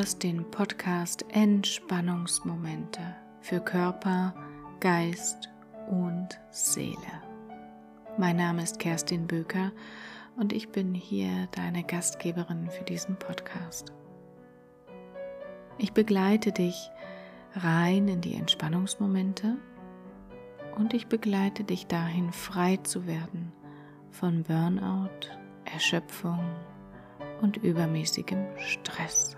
hörst den Podcast Entspannungsmomente für Körper, Geist und Seele. Mein Name ist Kerstin Böker und ich bin hier deine Gastgeberin für diesen Podcast. Ich begleite dich rein in die Entspannungsmomente und ich begleite dich dahin, frei zu werden von Burnout, Erschöpfung und übermäßigem Stress.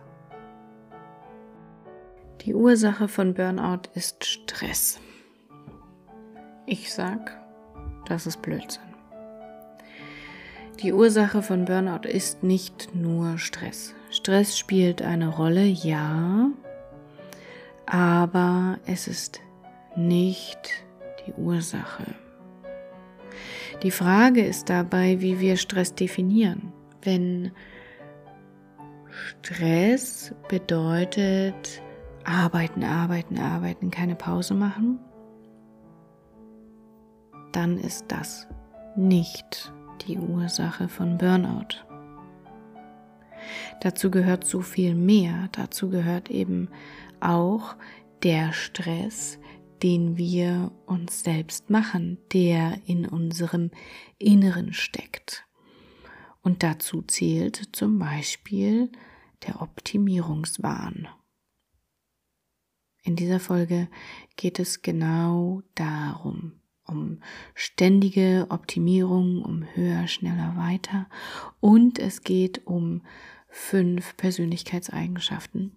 Die Ursache von Burnout ist Stress. Ich sag, das ist Blödsinn. Die Ursache von Burnout ist nicht nur Stress. Stress spielt eine Rolle, ja, aber es ist nicht die Ursache. Die Frage ist dabei, wie wir Stress definieren. Wenn Stress bedeutet arbeiten, arbeiten, arbeiten, keine Pause machen, dann ist das nicht die Ursache von Burnout. Dazu gehört so viel mehr. Dazu gehört eben auch der Stress, den wir uns selbst machen, der in unserem Inneren steckt. Und dazu zählt zum Beispiel der Optimierungswahn. In dieser Folge geht es genau darum, um ständige Optimierung, um höher, schneller, weiter und es geht um fünf Persönlichkeitseigenschaften,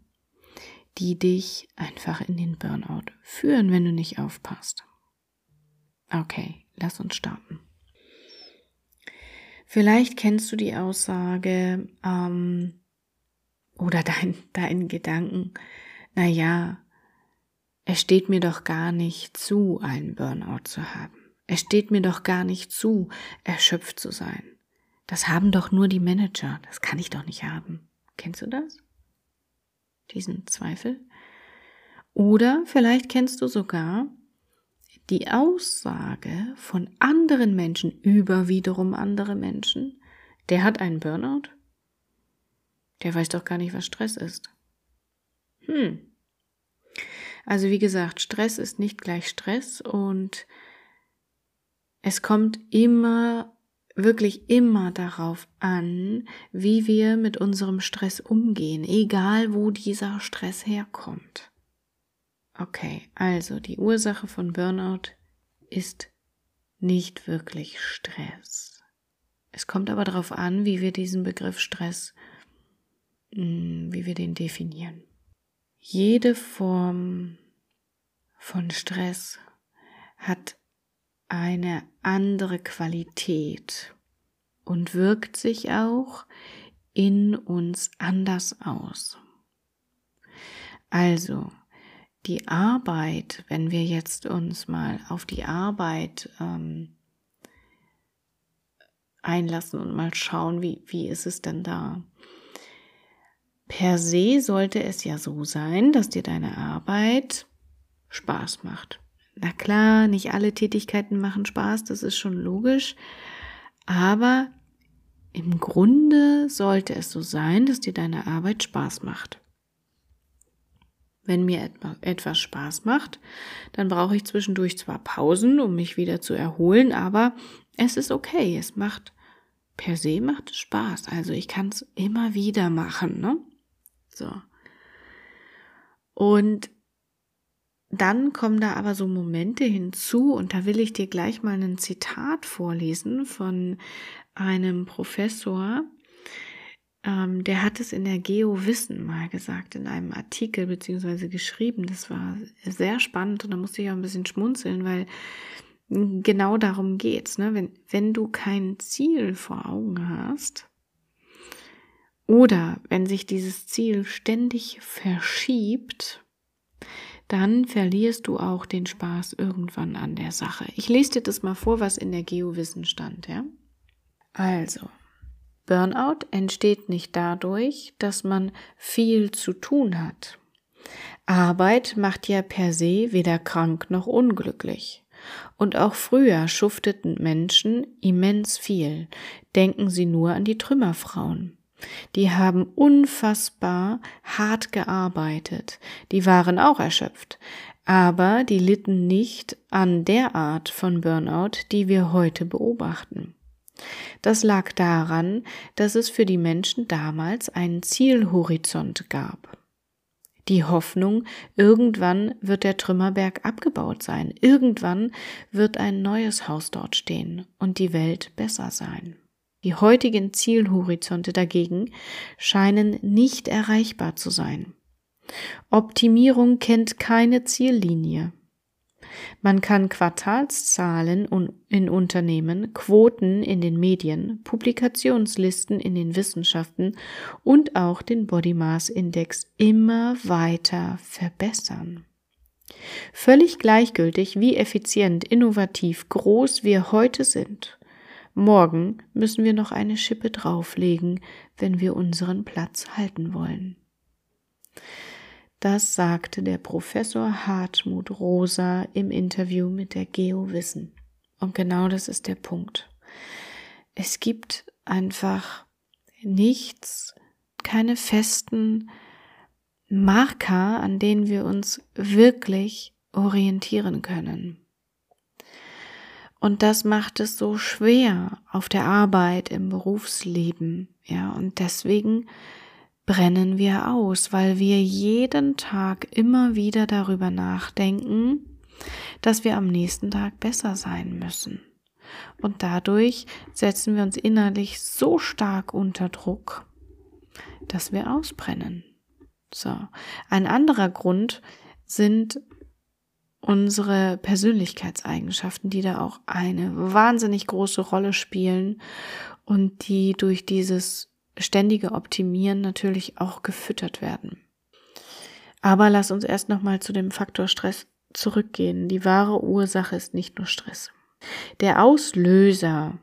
die dich einfach in den Burnout führen, wenn du nicht aufpasst. Okay, lass uns starten. Vielleicht kennst du die Aussage ähm, oder dein, deinen Gedanken, na ja, es steht mir doch gar nicht zu, einen Burnout zu haben. Es steht mir doch gar nicht zu, erschöpft zu sein. Das haben doch nur die Manager. Das kann ich doch nicht haben. Kennst du das? Diesen Zweifel? Oder vielleicht kennst du sogar die Aussage von anderen Menschen über wiederum andere Menschen. Der hat einen Burnout. Der weiß doch gar nicht, was Stress ist. Hm. Also wie gesagt, Stress ist nicht gleich Stress und es kommt immer, wirklich immer darauf an, wie wir mit unserem Stress umgehen, egal wo dieser Stress herkommt. Okay, also die Ursache von Burnout ist nicht wirklich Stress. Es kommt aber darauf an, wie wir diesen Begriff Stress, hm, wie wir den definieren. Jede Form von Stress hat eine andere Qualität und wirkt sich auch in uns anders aus. Also, die Arbeit, wenn wir jetzt uns mal auf die Arbeit ähm, einlassen und mal schauen, wie, wie ist es denn da? Per se sollte es ja so sein, dass dir deine Arbeit Spaß macht. Na klar, nicht alle Tätigkeiten machen Spaß, das ist schon logisch, aber im Grunde sollte es so sein, dass dir deine Arbeit Spaß macht. Wenn mir etwas Spaß macht, dann brauche ich zwischendurch zwar Pausen, um mich wieder zu erholen, aber es ist okay. Es macht per se macht Spaß. Also ich kann es immer wieder machen. Ne? So. Und dann kommen da aber so Momente hinzu, und da will ich dir gleich mal ein Zitat vorlesen von einem Professor, ähm, der hat es in der Geo-Wissen mal gesagt, in einem Artikel beziehungsweise geschrieben. Das war sehr spannend und da musste ich auch ein bisschen schmunzeln, weil genau darum geht's. Ne? Wenn, wenn du kein Ziel vor Augen hast, oder wenn sich dieses Ziel ständig verschiebt, dann verlierst du auch den Spaß irgendwann an der Sache. Ich lese dir das mal vor, was in der Geowissen stand, ja? Also, Burnout entsteht nicht dadurch, dass man viel zu tun hat. Arbeit macht ja per se weder krank noch unglücklich. Und auch früher schufteten Menschen immens viel. Denken Sie nur an die Trümmerfrauen. Die haben unfassbar hart gearbeitet. Die waren auch erschöpft. Aber die litten nicht an der Art von Burnout, die wir heute beobachten. Das lag daran, dass es für die Menschen damals einen Zielhorizont gab. Die Hoffnung, irgendwann wird der Trümmerberg abgebaut sein, irgendwann wird ein neues Haus dort stehen und die Welt besser sein. Die heutigen Zielhorizonte dagegen scheinen nicht erreichbar zu sein. Optimierung kennt keine Ziellinie. Man kann Quartalszahlen in Unternehmen, Quoten in den Medien, Publikationslisten in den Wissenschaften und auch den Body Mass Index immer weiter verbessern. Völlig gleichgültig, wie effizient, innovativ, groß wir heute sind. Morgen müssen wir noch eine Schippe drauflegen, wenn wir unseren Platz halten wollen. Das sagte der Professor Hartmut Rosa im Interview mit der GeoWissen. Und genau das ist der Punkt. Es gibt einfach nichts, keine festen Marker, an denen wir uns wirklich orientieren können. Und das macht es so schwer auf der Arbeit, im Berufsleben, ja, und deswegen brennen wir aus, weil wir jeden Tag immer wieder darüber nachdenken, dass wir am nächsten Tag besser sein müssen. Und dadurch setzen wir uns innerlich so stark unter Druck, dass wir ausbrennen. So. Ein anderer Grund sind unsere Persönlichkeitseigenschaften, die da auch eine wahnsinnig große Rolle spielen und die durch dieses ständige Optimieren natürlich auch gefüttert werden. Aber lass uns erst nochmal zu dem Faktor Stress zurückgehen. Die wahre Ursache ist nicht nur Stress. Der Auslöser,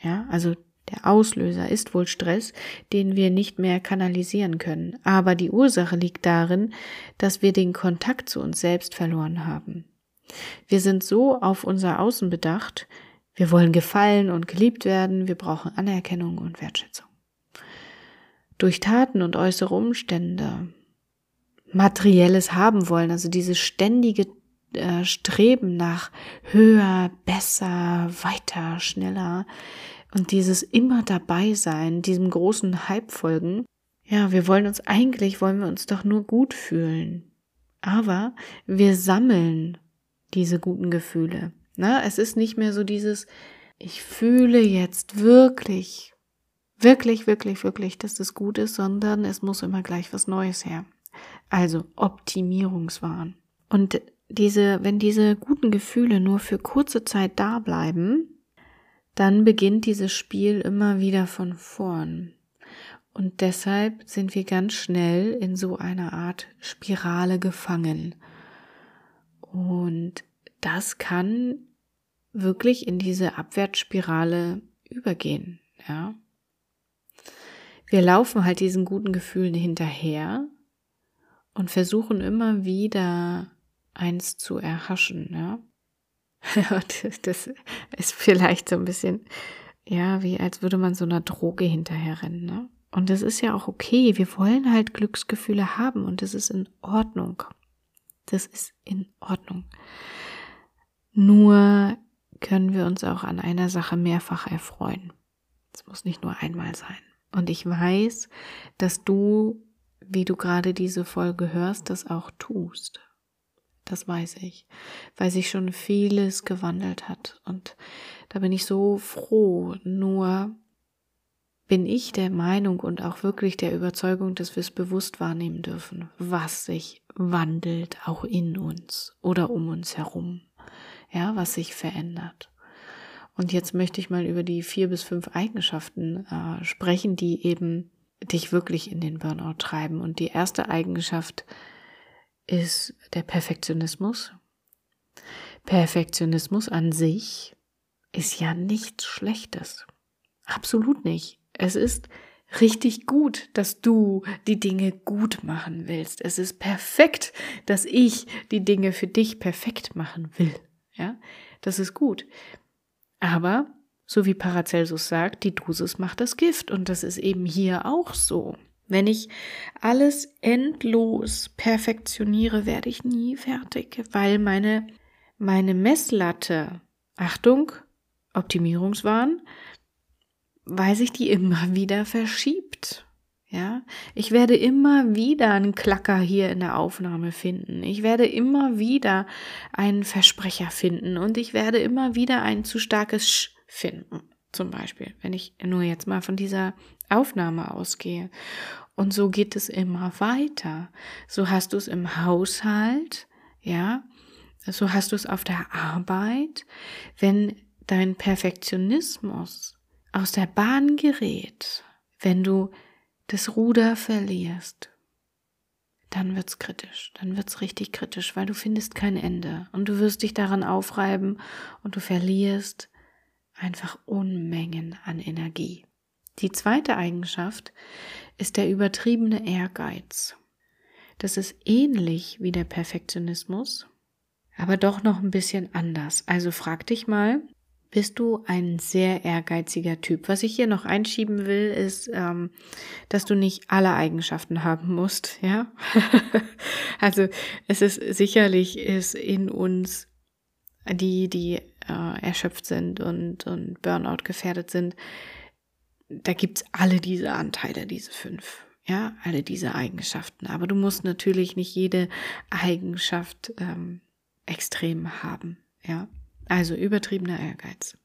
ja, also der Auslöser ist wohl Stress, den wir nicht mehr kanalisieren können. Aber die Ursache liegt darin, dass wir den Kontakt zu uns selbst verloren haben. Wir sind so auf unser Außen bedacht, wir wollen gefallen und geliebt werden, wir brauchen Anerkennung und Wertschätzung durch Taten und äußere Umstände materielles haben wollen, also dieses ständige äh, Streben nach höher, besser, weiter, schneller und dieses immer dabei sein, diesem großen Hype folgen. Ja, wir wollen uns eigentlich, wollen wir uns doch nur gut fühlen. Aber wir sammeln diese guten Gefühle. Na, es ist nicht mehr so dieses, ich fühle jetzt wirklich wirklich, wirklich, wirklich, dass das gut ist, sondern es muss immer gleich was Neues her. Also Optimierungswahn. Und diese, wenn diese guten Gefühle nur für kurze Zeit da bleiben, dann beginnt dieses Spiel immer wieder von vorn. Und deshalb sind wir ganz schnell in so einer Art Spirale gefangen. Und das kann wirklich in diese Abwärtsspirale übergehen, ja wir laufen halt diesen guten Gefühlen hinterher und versuchen immer wieder eins zu erhaschen, ja. Das ist vielleicht so ein bisschen, ja, wie als würde man so einer Droge hinterherrennen, ne? Und das ist ja auch okay. Wir wollen halt Glücksgefühle haben und das ist in Ordnung. Das ist in Ordnung. Nur können wir uns auch an einer Sache mehrfach erfreuen. Es muss nicht nur einmal sein. Und ich weiß, dass du, wie du gerade diese Folge hörst, das auch tust. Das weiß ich, weil sich schon vieles gewandelt hat. Und da bin ich so froh. Nur bin ich der Meinung und auch wirklich der Überzeugung, dass wir es bewusst wahrnehmen dürfen, was sich wandelt, auch in uns oder um uns herum. Ja, was sich verändert. Und jetzt möchte ich mal über die vier bis fünf Eigenschaften äh, sprechen, die eben dich wirklich in den Burnout treiben. Und die erste Eigenschaft ist der Perfektionismus. Perfektionismus an sich ist ja nichts Schlechtes. Absolut nicht. Es ist richtig gut, dass du die Dinge gut machen willst. Es ist perfekt, dass ich die Dinge für dich perfekt machen will. Ja, das ist gut. Aber So wie Paracelsus sagt, die Dosis macht das Gift. Und das ist eben hier auch so. Wenn ich alles endlos perfektioniere, werde ich nie fertig, weil meine, meine Messlatte, Achtung, Optimierungswahn, weil sich die immer wieder verschiebt. Ja, ich werde immer wieder einen Klacker hier in der Aufnahme finden. Ich werde immer wieder einen Versprecher finden und ich werde immer wieder ein zu starkes Sch finden. Zum Beispiel, wenn ich nur jetzt mal von dieser Aufnahme ausgehe. Und so geht es immer weiter. So hast du es im Haushalt, ja, so hast du es auf der Arbeit. Wenn dein Perfektionismus aus der Bahn gerät, wenn du das Ruder verlierst, dann wird's kritisch, dann wird's richtig kritisch, weil du findest kein Ende und du wirst dich daran aufreiben und du verlierst einfach Unmengen an Energie. Die zweite Eigenschaft ist der übertriebene Ehrgeiz. Das ist ähnlich wie der Perfektionismus, aber doch noch ein bisschen anders. Also frag dich mal, bist du ein sehr ehrgeiziger Typ. Was ich hier noch einschieben will, ist, ähm, dass du nicht alle Eigenschaften haben musst, ja. also es ist sicherlich ist in uns die, die äh, erschöpft sind und, und Burnout gefährdet sind, da gibt's alle diese Anteile, diese fünf. Ja, alle diese Eigenschaften. Aber du musst natürlich nicht jede Eigenschaft ähm, extrem haben. Ja, also übertriebener Ehrgeiz.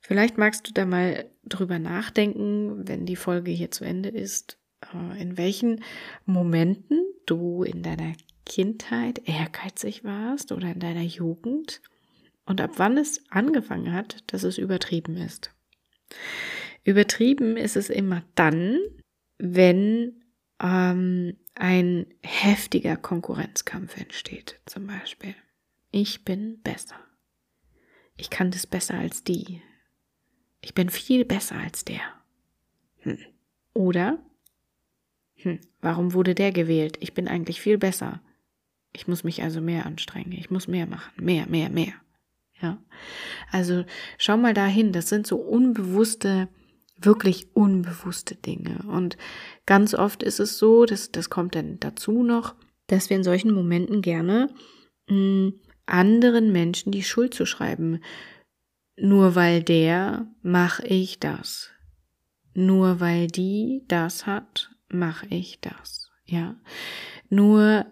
Vielleicht magst du da mal drüber nachdenken, wenn die Folge hier zu Ende ist, äh, in welchen Momenten du in deiner Kindheit ehrgeizig warst oder in deiner Jugend und ab wann es angefangen hat, dass es übertrieben ist. Übertrieben ist es immer dann, wenn ähm, ein heftiger Konkurrenzkampf entsteht, zum Beispiel. Ich bin besser. Ich kann das besser als die. Ich bin viel besser als der. Hm. Oder, hm, warum wurde der gewählt? Ich bin eigentlich viel besser. Ich muss mich also mehr anstrengen. Ich muss mehr machen. Mehr, mehr, mehr. Ja. Also schau mal dahin. Das sind so unbewusste wirklich unbewusste Dinge. Und ganz oft ist es so, dass das kommt dann dazu noch, dass wir in solchen Momenten gerne mh, hm, anderen Menschen die Schuld zu schreiben. Nur weil der mache ich das. Nur weil die das hat, mache ich das. Ja. Nur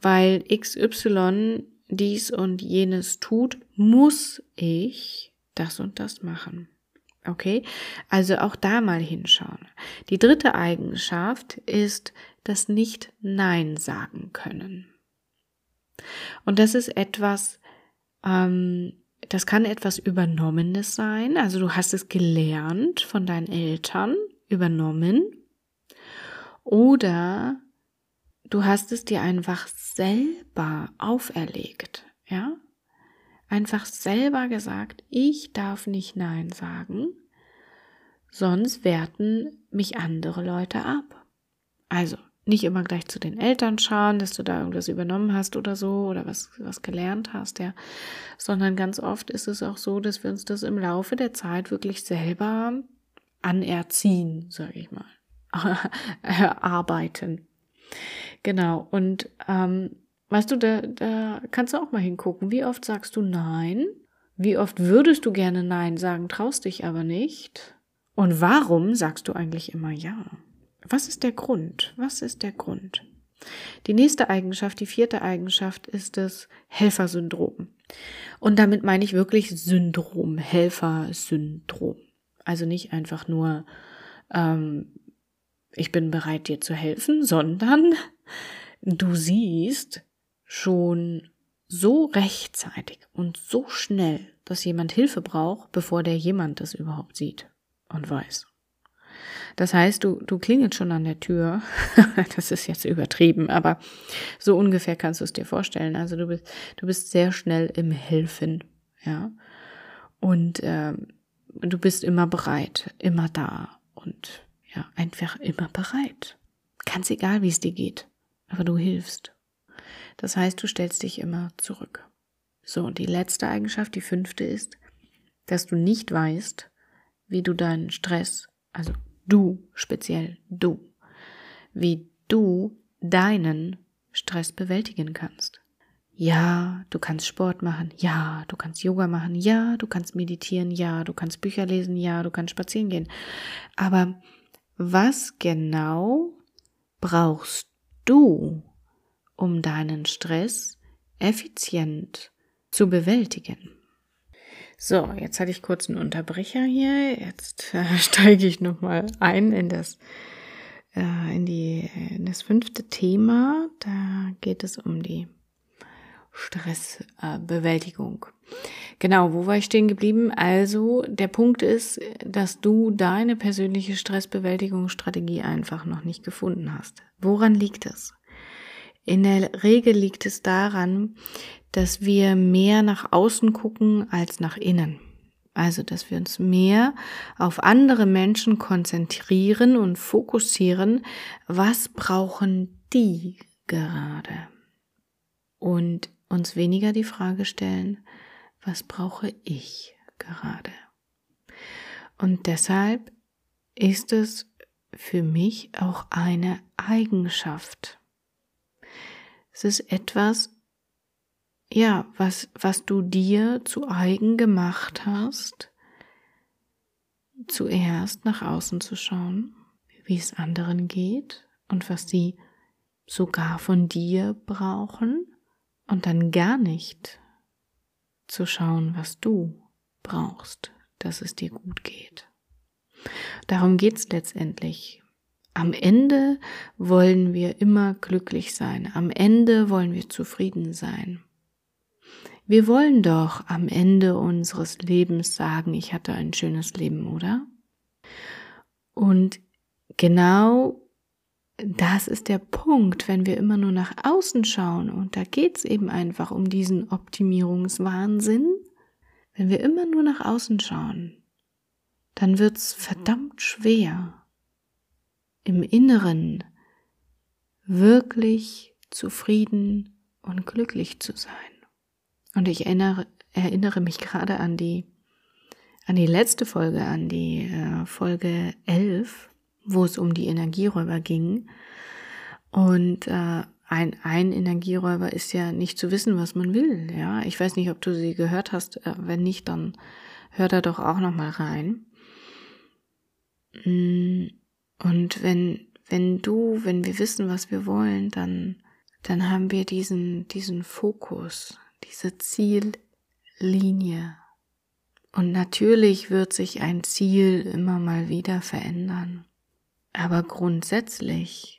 weil XY dies und jenes tut, muss ich das und das machen. Okay, also auch da mal hinschauen. Die dritte Eigenschaft ist das nicht Nein sagen können. Und das ist etwas, ähm, das kann etwas Übernommenes sein. Also du hast es gelernt von deinen Eltern, übernommen. Oder du hast es dir einfach selber auferlegt. Ja, einfach selber gesagt, ich darf nicht Nein sagen, sonst werten mich andere Leute ab. Also nicht immer gleich zu den Eltern schauen, dass du da irgendwas übernommen hast oder so oder was, was gelernt hast, ja, sondern ganz oft ist es auch so, dass wir uns das im Laufe der Zeit wirklich selber anerziehen, sage ich mal, erarbeiten. Genau, und ähm, Weißt du, da, da kannst du auch mal hingucken. Wie oft sagst du Nein? Wie oft würdest du gerne Nein sagen, traust dich aber nicht? Und warum sagst du eigentlich immer Ja? Was ist der Grund? Was ist der Grund? Die nächste Eigenschaft, die vierte Eigenschaft ist das Helfersyndrom. Und damit meine ich wirklich Syndrom, Helfersyndrom. Also nicht einfach nur, ähm, ich bin bereit, dir zu helfen, sondern du siehst, schon so rechtzeitig und so schnell, dass jemand Hilfe braucht, bevor der jemand das überhaupt sieht und weiß. Das heißt, du, du klingelst schon an der Tür. das ist jetzt übertrieben, aber so ungefähr kannst du es dir vorstellen. Also du bist, du bist sehr schnell im Helfen, ja. Und ähm, du bist immer bereit, immer da und ja, einfach immer bereit. Ganz egal, wie es dir geht, aber du hilfst. Das heißt, du stellst dich immer zurück. So, und die letzte Eigenschaft, die fünfte ist dass du nicht weißt, wie du deinen Stress, also du speziell du, wie du deinen Stress bewältigen kannst. Ja, du kannst Sport machen. Ja, du kannst Yoga machen. Ja, du kannst meditieren. Ja, du kannst Bücher lesen. Ja, du kannst spazieren gehen. Aber was genau brauchst du, um deinen Stress effizient zu bewältigen? So, jetzt hatte ich kurz einen Unterbrecher hier. Jetzt äh, steige ich nochmal ein in das, äh, in die, in das fünfte Thema. Da geht es um die Stressbewältigung. Genau, wo war ich stehen geblieben? Also, der Punkt ist, dass du deine persönliche Stressbewältigungsstrategie einfach noch nicht gefunden hast. Woran liegt es? In der Regel liegt es daran, dass wir mehr nach außen gucken als nach innen. Also, dass wir uns mehr auf andere Menschen konzentrieren und fokussieren, was brauchen die gerade? Und uns weniger die Frage stellen, was brauche ich gerade? Und deshalb ist es für mich auch eine Eigenschaft. Es ist etwas, ja, was, was du dir zu eigen gemacht hast, zuerst nach außen zu schauen, wie es anderen geht und was sie sogar von dir brauchen und dann gar nicht zu schauen, was du brauchst, dass es dir gut geht. Darum geht's letztendlich. Am Ende wollen wir immer glücklich sein. Am Ende wollen wir zufrieden sein. Wir wollen doch am Ende unseres Lebens sagen, ich hatte ein schönes Leben, oder? Und genau das ist der Punkt, wenn wir immer nur nach außen schauen, und da geht es eben einfach um diesen Optimierungswahnsinn, wenn wir immer nur nach außen schauen, dann wird es verdammt schwer, im Inneren wirklich zufrieden und glücklich zu sein. Und ich erinnere, erinnere mich gerade an die, an die letzte Folge, an die äh, Folge 11, wo es um die Energieräuber ging. Und äh, ein, ein Energieräuber ist ja nicht zu wissen, was man will. Ja, ich weiß nicht, ob du sie gehört hast. Äh, wenn nicht, dann hör da doch auch noch mal rein. Mm, und wenn wenn du, wenn wir wissen, was wir wollen, dann dann haben wir diesen diesen Fokus, diese Ziellinie. Und natürlich wird sich ein Ziel immer mal wieder verändern. Aber grundsätzlich,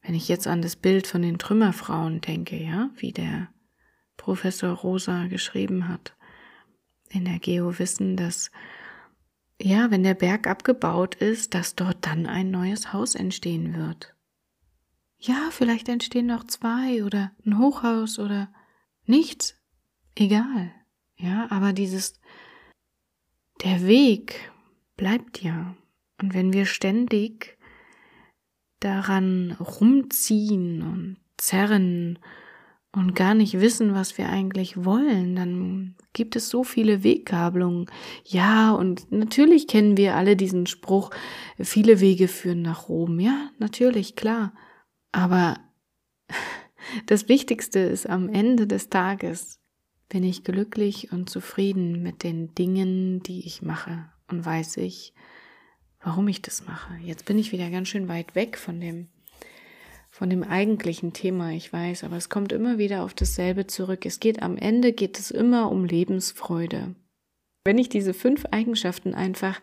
wenn ich jetzt an das Bild von den Trümmerfrauen denke, ja, wie der Professor Rosa geschrieben hat in der Geowissen, dass ja, wenn der Berg abgebaut ist, dass dort dann ein neues Haus entstehen wird. Ja, vielleicht entstehen noch zwei oder ein Hochhaus oder nichts. Egal. Ja, aber dieses, der Weg bleibt ja. Und wenn wir ständig daran rumziehen und zerren und gar nicht wissen, was wir eigentlich wollen, dann gibt es so viele Weggabelungen. Ja, und natürlich kennen wir alle diesen Spruch, viele Wege führen nach Rom. Ja, natürlich, klar. Aber das Wichtigste ist am Ende des Tages, bin ich glücklich und zufrieden mit den Dingen, die ich mache und weiß ich, warum ich das mache. Jetzt bin ich wieder ganz schön weit weg von dem, von dem eigentlichen Thema, ich weiß, aber es kommt immer wieder auf dasselbe zurück. Es geht am Ende, geht es immer um Lebensfreude. Wenn ich diese fünf Eigenschaften einfach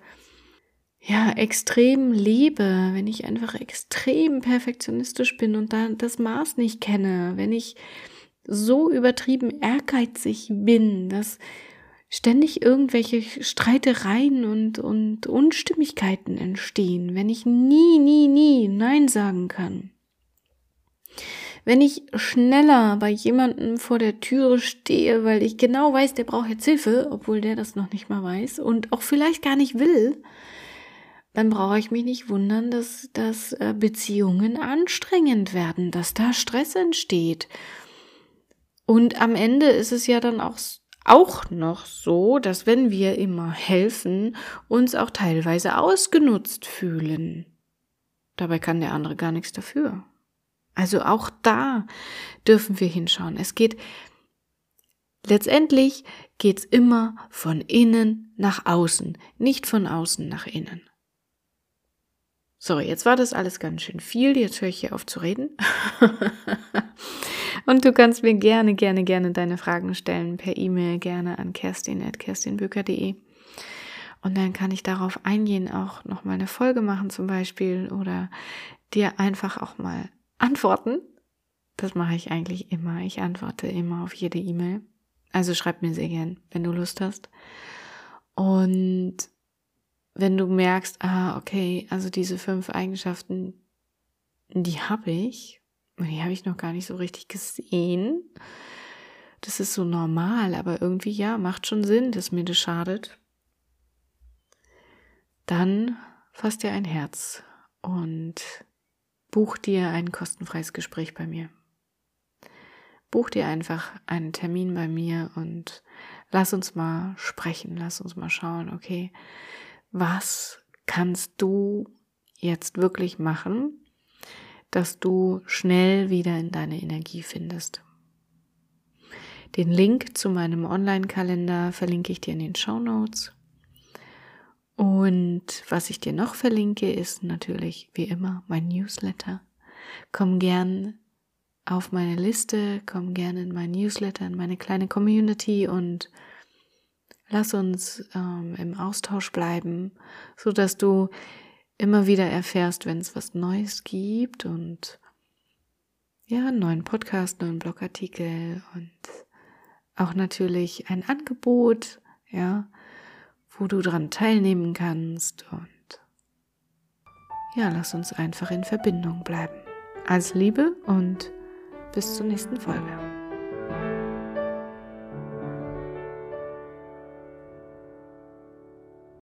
ja, extrem lebe, wenn ich einfach extrem perfektionistisch bin und da das Maß nicht kenne, wenn ich so übertrieben ehrgeizig bin, dass ständig irgendwelche Streitereien und, und Unstimmigkeiten entstehen, wenn ich nie, nie, nie Nein sagen kann. Wenn ich schneller bei jemandem vor der Türe stehe, weil ich genau weiß, der braucht jetzt Hilfe, obwohl der das noch nicht mal weiß und auch vielleicht gar nicht will, dann brauche ich mich nicht wundern, dass, dass äh, Beziehungen anstrengend werden, dass da Stress entsteht. Und am Ende ist es ja dann auch auch noch so, dass wenn wir immer helfen, uns auch teilweise ausgenutzt fühlen. Dabei kann der andere gar nichts dafür. Also auch da dürfen wir hinschauen. Es geht letztendlich geht's immer von innen nach außen, nicht von außen nach innen. So, jetzt war das alles ganz schön viel. Jetzt höre ich hier auf zu reden. Und du kannst mir gerne, gerne, gerne deine Fragen stellen per E-Mail, gerne an kerstin.kerstinbücher.de. Und dann kann ich darauf eingehen, auch nochmal eine Folge machen zum Beispiel oder dir einfach auch mal antworten. Das mache ich eigentlich immer. Ich antworte immer auf jede E-Mail. Also schreib mir sehr gern, wenn du Lust hast. Und wenn du merkst, ah, okay, also diese fünf Eigenschaften, die habe ich, die habe ich noch gar nicht so richtig gesehen. Das ist so normal, aber irgendwie ja, macht schon Sinn, dass mir das schadet. Dann fass dir ein Herz und buch dir ein kostenfreies Gespräch bei mir. Buch dir einfach einen Termin bei mir und lass uns mal sprechen, lass uns mal schauen, okay, was kannst du jetzt wirklich machen, dass du schnell wieder in deine Energie findest. Den Link zu meinem Online-Kalender verlinke ich dir in den Show Notes. Und was ich dir noch verlinke, ist natürlich wie immer mein Newsletter. Komm gern auf meine Liste, komm gern in mein Newsletter, in meine kleine Community und lass uns ähm, im Austausch bleiben, so dass du immer wieder erfährst, wenn es was Neues gibt und ja, einen neuen Podcast, neuen Blogartikel und auch natürlich ein Angebot, ja, wo du dran teilnehmen kannst und ja, lass uns einfach in Verbindung bleiben. Alles Liebe und bis zur nächsten Folge.